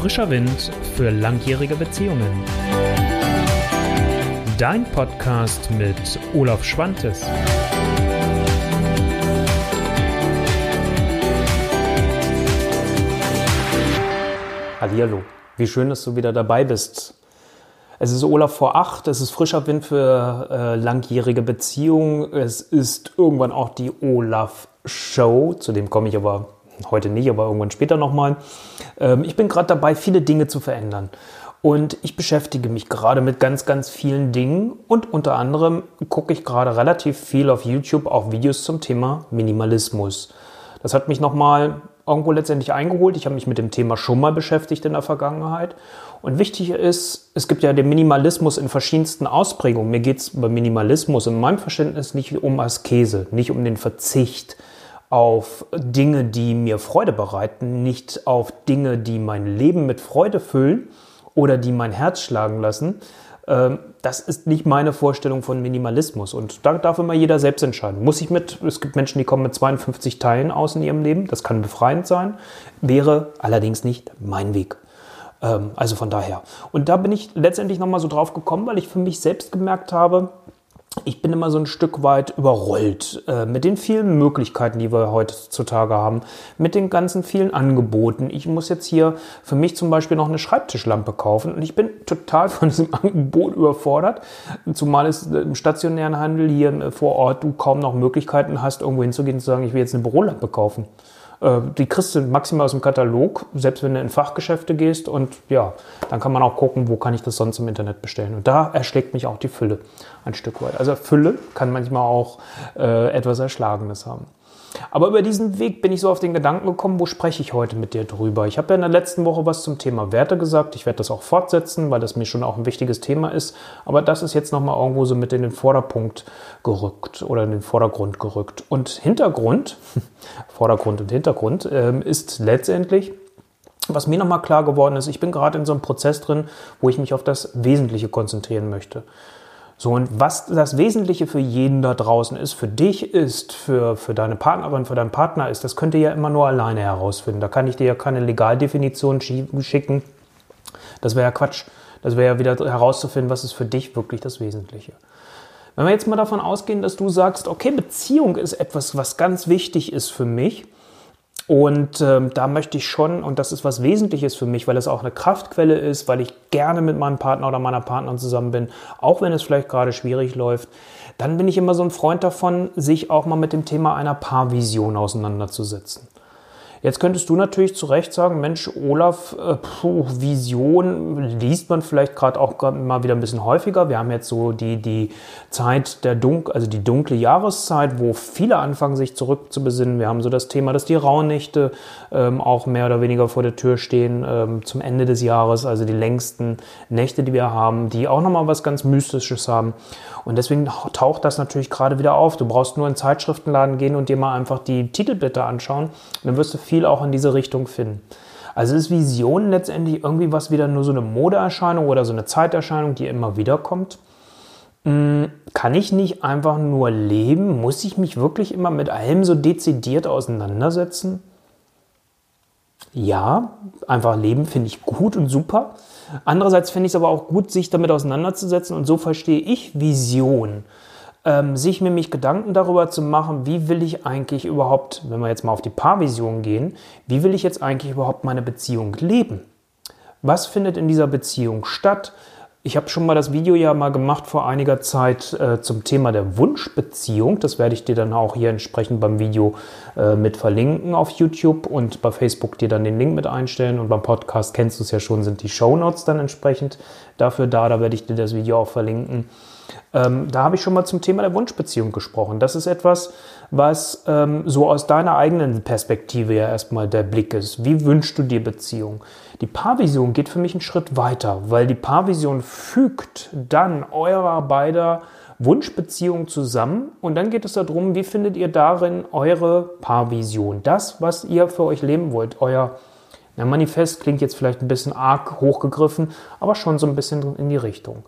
Frischer Wind für langjährige Beziehungen. Dein Podcast mit Olaf Schwantes. Hallihallo, wie schön, dass du wieder dabei bist. Es ist Olaf vor acht, es ist frischer Wind für äh, langjährige Beziehungen. Es ist irgendwann auch die Olaf Show, zu dem komme ich aber heute nicht, aber irgendwann später nochmal. Ähm, ich bin gerade dabei, viele Dinge zu verändern. Und ich beschäftige mich gerade mit ganz, ganz vielen Dingen und unter anderem gucke ich gerade relativ viel auf YouTube auch Videos zum Thema Minimalismus. Das hat mich nochmal irgendwo letztendlich eingeholt. Ich habe mich mit dem Thema schon mal beschäftigt in der Vergangenheit. Und wichtig ist, es gibt ja den Minimalismus in verschiedensten Ausprägungen. Mir geht es bei Minimalismus in meinem Verständnis nicht um Askese, nicht um den Verzicht auf Dinge, die mir Freude bereiten, nicht auf Dinge, die mein Leben mit Freude füllen oder die mein Herz schlagen lassen. Ähm, das ist nicht meine Vorstellung von Minimalismus. Und da darf immer jeder selbst entscheiden. Muss ich mit, es gibt Menschen, die kommen mit 52 Teilen aus in ihrem Leben. Das kann befreiend sein, wäre allerdings nicht mein Weg. Ähm, also von daher. Und da bin ich letztendlich nochmal so drauf gekommen, weil ich für mich selbst gemerkt habe, ich bin immer so ein Stück weit überrollt äh, mit den vielen Möglichkeiten, die wir heutzutage haben, mit den ganzen vielen Angeboten. Ich muss jetzt hier für mich zum Beispiel noch eine Schreibtischlampe kaufen und ich bin total von diesem Angebot überfordert, zumal es im stationären Handel hier vor Ort du kaum noch Möglichkeiten hast, irgendwo hinzugehen und zu sagen, ich will jetzt eine Bürolampe kaufen. Äh, die kriegst du maximal aus dem Katalog, selbst wenn du in Fachgeschäfte gehst. Und ja, dann kann man auch gucken, wo kann ich das sonst im Internet bestellen. Und da erschlägt mich auch die Fülle ein Stück weit. Also Fülle kann manchmal auch äh, etwas Erschlagenes haben. Aber über diesen Weg bin ich so auf den Gedanken gekommen, wo spreche ich heute mit dir drüber? Ich habe ja in der letzten Woche was zum Thema Werte gesagt. Ich werde das auch fortsetzen, weil das mir schon auch ein wichtiges Thema ist. Aber das ist jetzt nochmal irgendwo so mit in den Vorderpunkt gerückt oder in den Vordergrund gerückt. Und Hintergrund, Vordergrund und Hintergrund, ähm, ist letztendlich, was mir nochmal klar geworden ist, ich bin gerade in so einem Prozess drin, wo ich mich auf das Wesentliche konzentrieren möchte. So, und was das Wesentliche für jeden da draußen ist, für dich ist, für, für deine Partnerin, für deinen Partner ist, das könnt ihr ja immer nur alleine herausfinden. Da kann ich dir ja keine Legaldefinition schicken. Das wäre ja Quatsch. Das wäre ja wieder herauszufinden, was ist für dich wirklich das Wesentliche. Wenn wir jetzt mal davon ausgehen, dass du sagst, okay, Beziehung ist etwas, was ganz wichtig ist für mich, und ähm, da möchte ich schon, und das ist was Wesentliches für mich, weil es auch eine Kraftquelle ist, weil ich gerne mit meinem Partner oder meiner Partnerin zusammen bin, auch wenn es vielleicht gerade schwierig läuft, dann bin ich immer so ein Freund davon, sich auch mal mit dem Thema einer Paarvision auseinanderzusetzen. Jetzt könntest du natürlich zu Recht sagen, Mensch, Olaf, äh, puh, Vision liest man vielleicht gerade auch mal wieder ein bisschen häufiger. Wir haben jetzt so die, die Zeit der Dunk, also die dunkle Jahreszeit, wo viele anfangen, sich zurückzubesinnen. Wir haben so das Thema, dass die Rauhnächte ähm, auch mehr oder weniger vor der Tür stehen ähm, zum Ende des Jahres, also die längsten Nächte, die wir haben, die auch nochmal was ganz Mystisches haben. Und deswegen taucht das natürlich gerade wieder auf. Du brauchst nur in den Zeitschriftenladen gehen und dir mal einfach die Titelblätter anschauen. dann wirst du viel auch in diese Richtung finden. Also ist Vision letztendlich irgendwie was wieder nur so eine Modeerscheinung oder so eine Zeiterscheinung, die immer wieder kommt? Hm, kann ich nicht einfach nur leben? Muss ich mich wirklich immer mit allem so dezidiert auseinandersetzen? Ja, einfach leben finde ich gut und super. Andererseits finde ich es aber auch gut, sich damit auseinanderzusetzen und so verstehe ich Vision ähm, sich nämlich Gedanken darüber zu machen, wie will ich eigentlich überhaupt, wenn wir jetzt mal auf die Paarvision gehen, wie will ich jetzt eigentlich überhaupt meine Beziehung leben? Was findet in dieser Beziehung statt? Ich habe schon mal das Video ja mal gemacht vor einiger Zeit äh, zum Thema der Wunschbeziehung. Das werde ich dir dann auch hier entsprechend beim Video äh, mit verlinken auf YouTube und bei Facebook dir dann den Link mit einstellen. Und beim Podcast kennst du es ja schon, sind die Show Notes dann entsprechend dafür da. Da werde ich dir das Video auch verlinken. Ähm, da habe ich schon mal zum Thema der Wunschbeziehung gesprochen. Das ist etwas, was ähm, so aus deiner eigenen Perspektive ja erstmal der Blick ist. Wie wünschst du dir Beziehung? Die Paarvision geht für mich einen Schritt weiter, weil die Paarvision fügt dann eurer beider Wunschbeziehung zusammen und dann geht es darum, wie findet ihr darin eure Paarvision? Das, was ihr für euch leben wollt, euer Manifest klingt jetzt vielleicht ein bisschen arg hochgegriffen, aber schon so ein bisschen in die Richtung.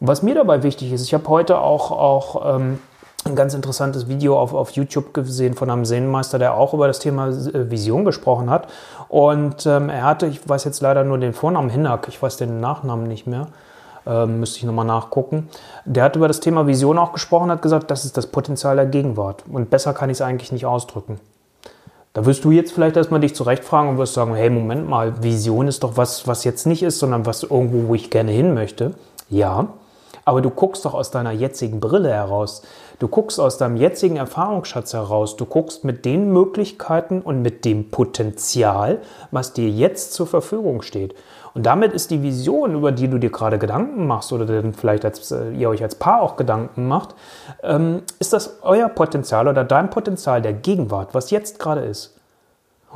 Und was mir dabei wichtig ist, ich habe heute auch, auch ähm, ein ganz interessantes Video auf, auf YouTube gesehen von einem Sehnenmeister, der auch über das Thema äh, Vision gesprochen hat. Und ähm, er hatte, ich weiß jetzt leider nur den Vornamen Hinnack, ich weiß den Nachnamen nicht mehr, ähm, müsste ich nochmal nachgucken. Der hat über das Thema Vision auch gesprochen, hat gesagt, das ist das Potenzial der Gegenwart. Und besser kann ich es eigentlich nicht ausdrücken. Da wirst du jetzt vielleicht erstmal dich zurechtfragen und wirst sagen, hey, Moment mal, Vision ist doch was, was jetzt nicht ist, sondern was irgendwo, wo ich gerne hin möchte. Ja, aber du guckst doch aus deiner jetzigen Brille heraus. Du guckst aus deinem jetzigen Erfahrungsschatz heraus. Du guckst mit den Möglichkeiten und mit dem Potenzial, was dir jetzt zur Verfügung steht. Und damit ist die Vision, über die du dir gerade Gedanken machst oder dann vielleicht als, äh, ihr euch als Paar auch Gedanken macht, ähm, ist das euer Potenzial oder dein Potenzial der Gegenwart, was jetzt gerade ist.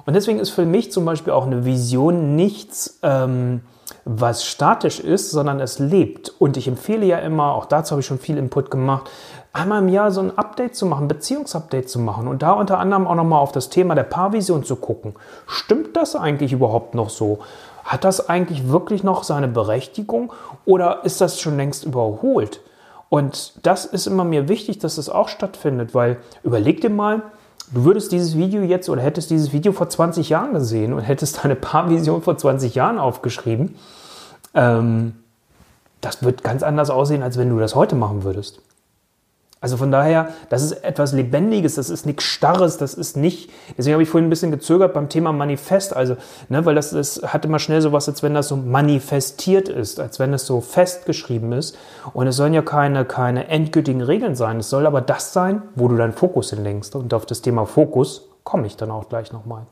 Und deswegen ist für mich zum Beispiel auch eine Vision nichts, ähm, was statisch ist, sondern es lebt. Und ich empfehle ja immer, auch dazu habe ich schon viel Input gemacht, einmal im Jahr so ein Update zu machen, Beziehungsupdate zu machen und da unter anderem auch nochmal auf das Thema der Paarvision zu gucken. Stimmt das eigentlich überhaupt noch so? Hat das eigentlich wirklich noch seine Berechtigung oder ist das schon längst überholt? Und das ist immer mir wichtig, dass das auch stattfindet, weil überleg dir mal, du würdest dieses Video jetzt oder hättest dieses Video vor 20 Jahren gesehen und hättest deine Paarvision vor 20 Jahren aufgeschrieben, ähm, das wird ganz anders aussehen, als wenn du das heute machen würdest. Also von daher, das ist etwas Lebendiges, das ist nichts Starres, das ist nicht, deswegen habe ich vorhin ein bisschen gezögert beim Thema Manifest, also, ne, weil das, das hat immer schnell sowas, als wenn das so manifestiert ist, als wenn es so festgeschrieben ist. Und es sollen ja keine, keine endgültigen Regeln sein, es soll aber das sein, wo du deinen Fokus hinlenkst. Und auf das Thema Fokus komme ich dann auch gleich nochmal.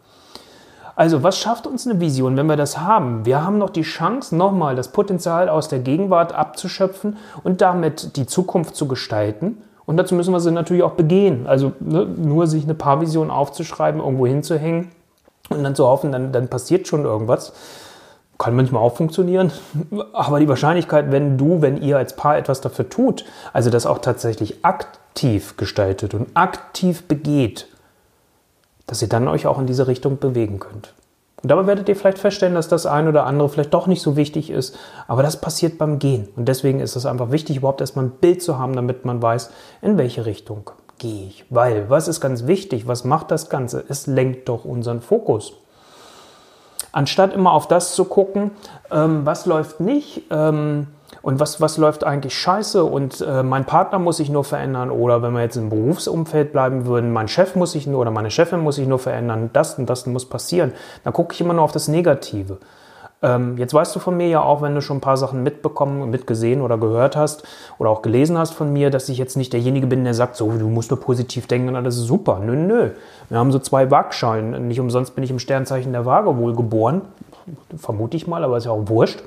Also, was schafft uns eine Vision, wenn wir das haben? Wir haben noch die Chance, nochmal das Potenzial aus der Gegenwart abzuschöpfen und damit die Zukunft zu gestalten. Und dazu müssen wir sie natürlich auch begehen. Also ne, nur sich eine Paarvision aufzuschreiben, irgendwo hinzuhängen und dann zu hoffen, dann, dann passiert schon irgendwas. Kann manchmal auch funktionieren. Aber die Wahrscheinlichkeit, wenn du, wenn ihr als Paar etwas dafür tut, also das auch tatsächlich aktiv gestaltet und aktiv begeht, dass ihr dann euch auch in diese Richtung bewegen könnt. Und dabei werdet ihr vielleicht feststellen, dass das ein oder andere vielleicht doch nicht so wichtig ist, aber das passiert beim Gehen. Und deswegen ist es einfach wichtig, überhaupt erstmal ein Bild zu haben, damit man weiß, in welche Richtung gehe ich. Weil, was ist ganz wichtig, was macht das Ganze? Es lenkt doch unseren Fokus. Anstatt immer auf das zu gucken, ähm, was läuft nicht, ähm, und was, was läuft eigentlich scheiße und äh, mein Partner muss sich nur verändern oder wenn wir jetzt im Berufsumfeld bleiben würden, mein Chef muss sich nur oder meine Chefin muss sich nur verändern, das und das muss passieren, dann gucke ich immer nur auf das Negative. Ähm, jetzt weißt du von mir ja auch, wenn du schon ein paar Sachen mitbekommen, mitgesehen oder gehört hast oder auch gelesen hast von mir, dass ich jetzt nicht derjenige bin, der sagt, so, du musst nur positiv denken und alles ist super. Nö, nö. Wir haben so zwei Waagschalen. Nicht umsonst bin ich im Sternzeichen der Waage wohl geboren. Vermute ich mal, aber ist ja auch wurscht.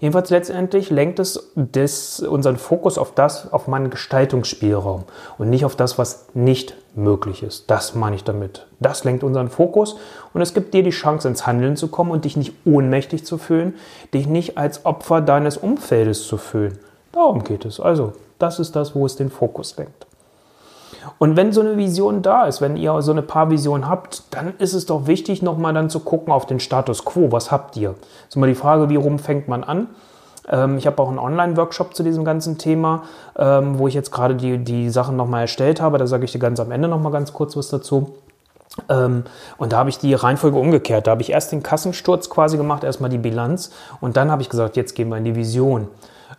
Jedenfalls letztendlich lenkt es des, unseren Fokus auf das, auf meinen Gestaltungsspielraum und nicht auf das, was nicht möglich ist. Das meine ich damit. Das lenkt unseren Fokus und es gibt dir die Chance, ins Handeln zu kommen und dich nicht ohnmächtig zu fühlen, dich nicht als Opfer deines Umfeldes zu fühlen. Darum geht es. Also, das ist das, wo es den Fokus lenkt. Und wenn so eine Vision da ist, wenn ihr so eine Paarvision habt, dann ist es doch wichtig, nochmal dann zu gucken auf den Status quo. Was habt ihr? Das ist immer die Frage, wie rum fängt man an? Ähm, ich habe auch einen Online-Workshop zu diesem ganzen Thema, ähm, wo ich jetzt gerade die, die Sachen nochmal erstellt habe. Da sage ich dir ganz am Ende nochmal ganz kurz was dazu. Ähm, und da habe ich die Reihenfolge umgekehrt. Da habe ich erst den Kassensturz quasi gemacht, erstmal die Bilanz und dann habe ich gesagt, jetzt gehen wir in die Vision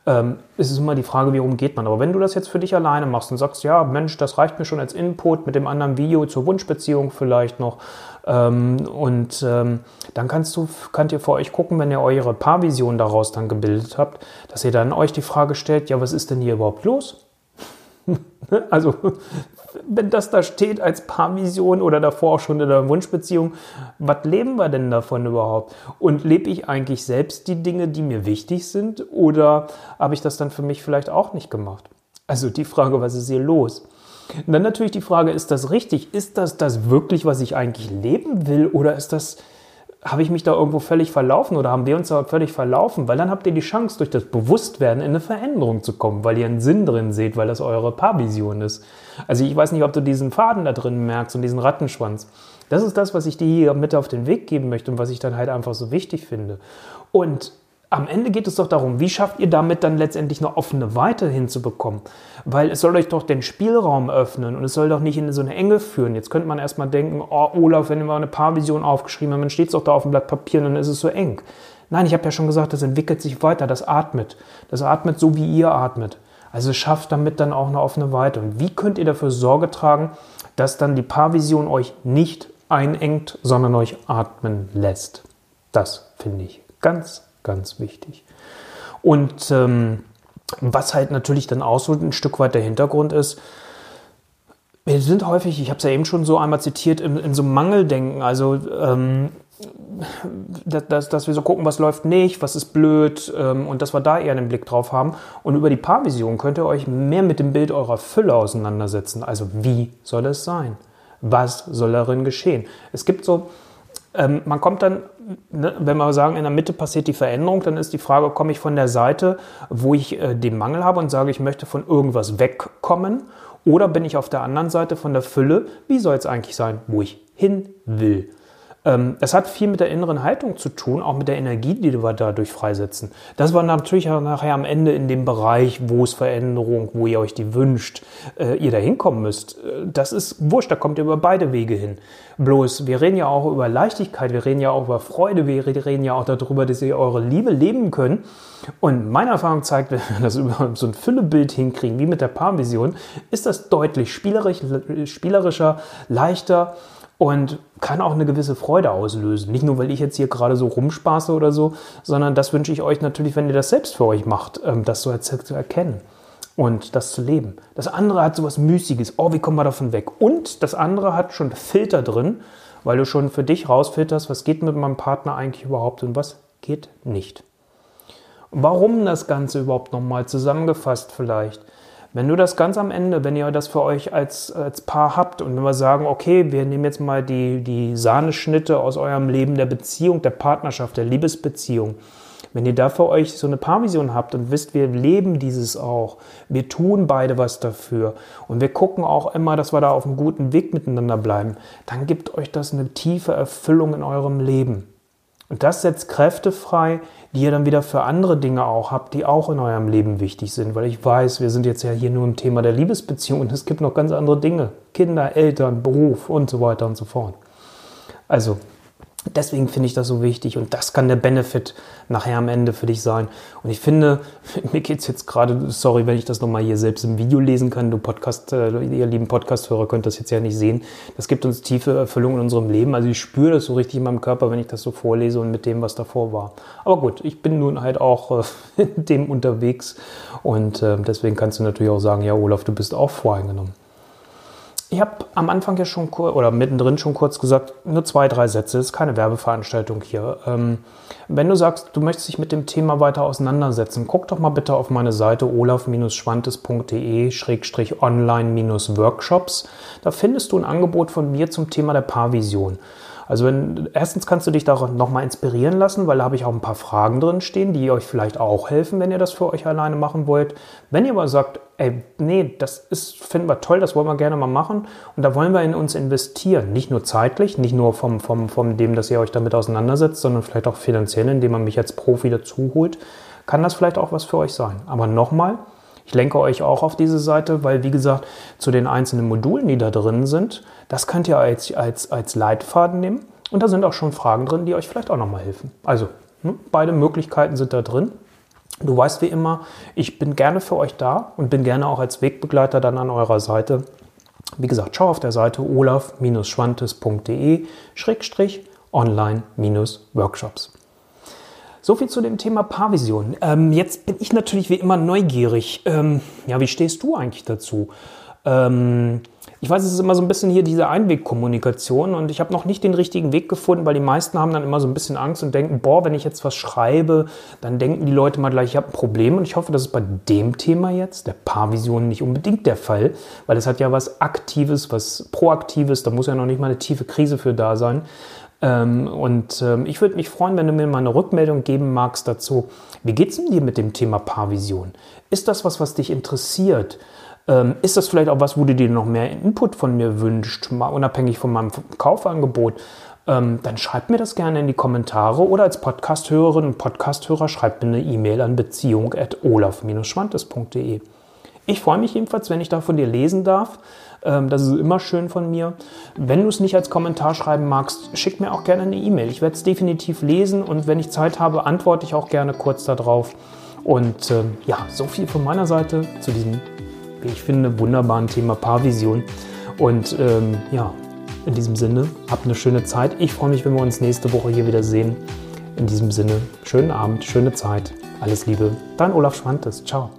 ähm, ist es immer die Frage, wie umgeht man. Aber wenn du das jetzt für dich alleine machst und sagst, ja, Mensch, das reicht mir schon als Input mit dem anderen Video zur Wunschbeziehung vielleicht noch. Ähm, und ähm, dann kannst du, könnt ihr vor euch gucken, wenn ihr eure Paarvision daraus dann gebildet habt, dass ihr dann euch die Frage stellt, ja, was ist denn hier überhaupt los? also, wenn das da steht als Paarvision oder davor auch schon in der Wunschbeziehung, was leben wir denn davon überhaupt? Und lebe ich eigentlich selbst die Dinge, die mir wichtig sind? Oder habe ich das dann für mich vielleicht auch nicht gemacht? Also die Frage, was ist hier los? Und dann natürlich die Frage, ist das richtig? Ist das das wirklich, was ich eigentlich leben will? Oder ist das habe ich mich da irgendwo völlig verlaufen oder haben wir uns da völlig verlaufen? Weil dann habt ihr die Chance, durch das Bewusstwerden in eine Veränderung zu kommen, weil ihr einen Sinn drin seht, weil das eure Paarvision ist. Also ich weiß nicht, ob du diesen Faden da drin merkst und diesen Rattenschwanz. Das ist das, was ich dir hier mit auf den Weg geben möchte und was ich dann halt einfach so wichtig finde. Und am Ende geht es doch darum, wie schafft ihr damit dann letztendlich eine offene Weite hinzubekommen? Weil es soll euch doch den Spielraum öffnen und es soll doch nicht in so eine Enge führen. Jetzt könnte man erstmal denken, oh Olaf, wenn wir eine Paarvision aufgeschrieben haben, dann steht es doch da auf dem Blatt Papier und dann ist es so eng. Nein, ich habe ja schon gesagt, das entwickelt sich weiter, das atmet. Das atmet so, wie ihr atmet. Also schafft damit dann auch eine offene Weite. Und wie könnt ihr dafür Sorge tragen, dass dann die Paarvision euch nicht einengt, sondern euch atmen lässt? Das finde ich ganz ganz wichtig. Und ähm, was halt natürlich dann auch so ein Stück weit der Hintergrund ist, wir sind häufig, ich habe es ja eben schon so einmal zitiert, in, in so Mangeldenken. Also, ähm, dass, dass wir so gucken, was läuft nicht, was ist blöd ähm, und dass wir da eher einen Blick drauf haben. Und über die Paarvision könnt ihr euch mehr mit dem Bild eurer Fülle auseinandersetzen. Also, wie soll es sein? Was soll darin geschehen? Es gibt so, ähm, man kommt dann ne, wenn wir sagen, in der Mitte passiert die Veränderung, dann ist die Frage, komme ich von der Seite, wo ich äh, den Mangel habe und sage, ich möchte von irgendwas wegkommen, oder bin ich auf der anderen Seite von der Fülle, wie soll es eigentlich sein, wo ich hin will? Ähm, das hat viel mit der inneren Haltung zu tun, auch mit der Energie, die wir dadurch freisetzen. Das war natürlich nachher am Ende in dem Bereich, wo es Veränderung, wo ihr euch die wünscht, äh, ihr da hinkommen müsst. Äh, das ist wurscht, da kommt ihr über beide Wege hin. Bloß, wir reden ja auch über Leichtigkeit, wir reden ja auch über Freude, wir reden ja auch darüber, dass ihr eure Liebe leben könnt. Und meine Erfahrung zeigt, wenn wir das über so ein Füllebild hinkriegen, wie mit der Paarvision, ist das deutlich spielerisch, spielerischer, leichter und kann auch eine gewisse Freude auslösen. Nicht nur, weil ich jetzt hier gerade so rumspaße oder so, sondern das wünsche ich euch natürlich, wenn ihr das selbst für euch macht, ähm, das so zu erkennen und das zu leben. Das andere hat so was Müßiges. Oh, wie kommen wir davon weg? Und das andere hat schon Filter drin, weil du schon für dich rausfilterst, was geht mit meinem Partner eigentlich überhaupt und was geht nicht. Warum das Ganze überhaupt nochmal zusammengefasst vielleicht? Wenn du das ganz am Ende, wenn ihr das für euch als, als Paar habt und wenn wir sagen, okay, wir nehmen jetzt mal die, die Sahneschnitte aus eurem Leben der Beziehung, der Partnerschaft, der Liebesbeziehung, wenn ihr da für euch so eine Paarvision habt und wisst, wir leben dieses auch, wir tun beide was dafür und wir gucken auch immer, dass wir da auf einem guten Weg miteinander bleiben, dann gibt euch das eine tiefe Erfüllung in eurem Leben. Und das setzt Kräfte frei, die ihr dann wieder für andere Dinge auch habt, die auch in eurem Leben wichtig sind. Weil ich weiß, wir sind jetzt ja hier nur im Thema der Liebesbeziehung und es gibt noch ganz andere Dinge. Kinder, Eltern, Beruf und so weiter und so fort. Also Deswegen finde ich das so wichtig und das kann der Benefit nachher am Ende für dich sein. Und ich finde, mir geht es jetzt gerade, sorry, wenn ich das nochmal hier selbst im Video lesen kann, du Podcast, äh, ihr lieben Podcasthörer könnt das jetzt ja nicht sehen. Das gibt uns tiefe Erfüllung in unserem Leben. Also ich spüre das so richtig in meinem Körper, wenn ich das so vorlese und mit dem, was davor war. Aber gut, ich bin nun halt auch äh, dem unterwegs und äh, deswegen kannst du natürlich auch sagen, ja Olaf, du bist auch voreingenommen. Ich habe am Anfang ja schon oder mittendrin schon kurz gesagt, nur zwei, drei Sätze, ist keine Werbeveranstaltung hier. Ähm, wenn du sagst, du möchtest dich mit dem Thema weiter auseinandersetzen, guck doch mal bitte auf meine Seite olaf-schwantes.de-online-workshops. Da findest du ein Angebot von mir zum Thema der Paarvision. Also wenn, erstens kannst du dich da nochmal inspirieren lassen, weil da habe ich auch ein paar Fragen drin stehen, die euch vielleicht auch helfen, wenn ihr das für euch alleine machen wollt. Wenn ihr aber sagt, ey, nee, das ist, finden wir toll, das wollen wir gerne mal machen und da wollen wir in uns investieren. Nicht nur zeitlich, nicht nur vom, vom, vom dem, dass ihr euch damit auseinandersetzt, sondern vielleicht auch finanziell, indem man mich als Profi dazu holt, kann das vielleicht auch was für euch sein. Aber nochmal, ich lenke euch auch auf diese Seite, weil wie gesagt, zu den einzelnen Modulen, die da drin sind, das könnt ihr als, als, als Leitfaden nehmen. Und da sind auch schon Fragen drin, die euch vielleicht auch nochmal helfen. Also, ne, beide Möglichkeiten sind da drin. Du weißt wie immer, ich bin gerne für euch da und bin gerne auch als Wegbegleiter dann an eurer Seite. Wie gesagt, schau auf der Seite olaf-schwantes.de-online-workshops. So viel zu dem Thema Paarvision. Ähm, jetzt bin ich natürlich wie immer neugierig. Ähm, ja, wie stehst du eigentlich dazu? Ähm, ich weiß, es ist immer so ein bisschen hier diese Einwegkommunikation und ich habe noch nicht den richtigen Weg gefunden, weil die meisten haben dann immer so ein bisschen Angst und denken, boah, wenn ich jetzt was schreibe, dann denken die Leute mal gleich, ich habe ein Problem und ich hoffe, das ist bei dem Thema jetzt, der Paarvision, nicht unbedingt der Fall, weil es hat ja was Aktives, was Proaktives, da muss ja noch nicht mal eine tiefe Krise für da sein. Ähm, und ähm, ich würde mich freuen, wenn du mir mal eine Rückmeldung geben magst dazu. Wie geht es denn dir mit dem Thema Paarvision? Ist das was, was dich interessiert? Ähm, ist das vielleicht auch was, wo du dir noch mehr Input von mir wünschst, mal unabhängig von meinem Kaufangebot? ähm, dann schreibt mir das gerne in die Kommentare oder als Podcasthörerin und Podcasthörer schreibt mir eine E-Mail an beziehung.olaf-schwantes.de. Ich freue mich jedenfalls, wenn ich da von dir lesen darf. Ähm, das ist immer schön von mir. Wenn du es nicht als Kommentar schreiben magst, schick mir auch gerne eine E-Mail. Ich werde es definitiv lesen und wenn ich Zeit habe, antworte ich auch gerne kurz darauf. Und ähm, ja, so viel von meiner Seite zu diesem, wie ich finde, wunderbaren Thema Paarvision. Und ähm, ja, in diesem Sinne, habt eine schöne Zeit. Ich freue mich, wenn wir uns nächste Woche hier wieder sehen. In diesem Sinne, schönen Abend, schöne Zeit. Alles Liebe. Dein Olaf Schwantes. Ciao.